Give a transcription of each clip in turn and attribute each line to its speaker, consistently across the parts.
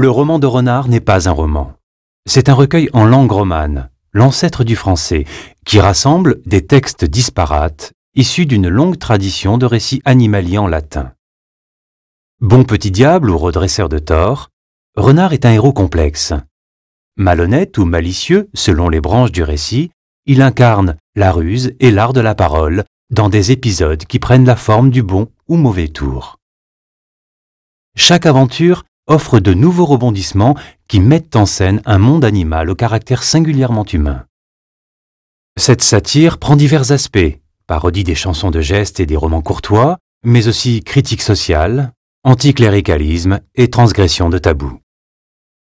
Speaker 1: Le roman de Renard n'est pas un roman. C'est un recueil en langue romane, l'ancêtre du français, qui rassemble des textes disparates issus d'une longue tradition de récits animaliers en latin. Bon petit diable ou redresseur de tort, Renard est un héros complexe. Malhonnête ou malicieux, selon les branches du récit, il incarne la ruse et l'art de la parole dans des épisodes qui prennent la forme du bon ou mauvais tour. Chaque aventure offre de nouveaux rebondissements qui mettent en scène un monde animal au caractère singulièrement humain. Cette satire prend divers aspects, parodie des chansons de gestes et des romans courtois, mais aussi critique sociale, anticléricalisme et transgression de tabous.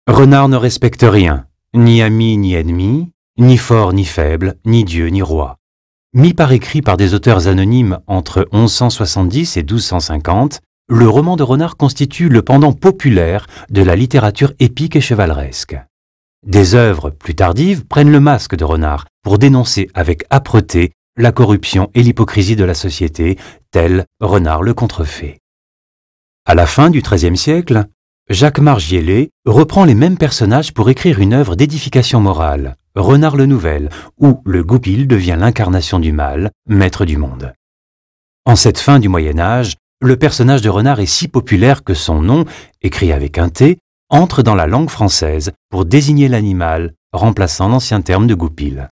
Speaker 1: Renard ne respecte rien, ni ami ni ennemi, ni fort ni faible, ni Dieu ni roi. Mis par écrit par des auteurs anonymes entre 1170 et 1250, le roman de Renard constitue le pendant populaire de la littérature épique et chevaleresque. Des œuvres plus tardives prennent le masque de Renard pour dénoncer avec âpreté la corruption et l'hypocrisie de la société, tel Renard le contrefait. À la fin du XIIIe siècle, Jacques Margielé reprend les mêmes personnages pour écrire une œuvre d'édification morale, Renard le Nouvel, où le goupil devient l'incarnation du mal, maître du monde. En cette fin du Moyen Âge, le personnage de renard est si populaire que son nom, écrit avec un T, entre dans la langue française pour désigner l'animal, remplaçant l'ancien terme de goupil.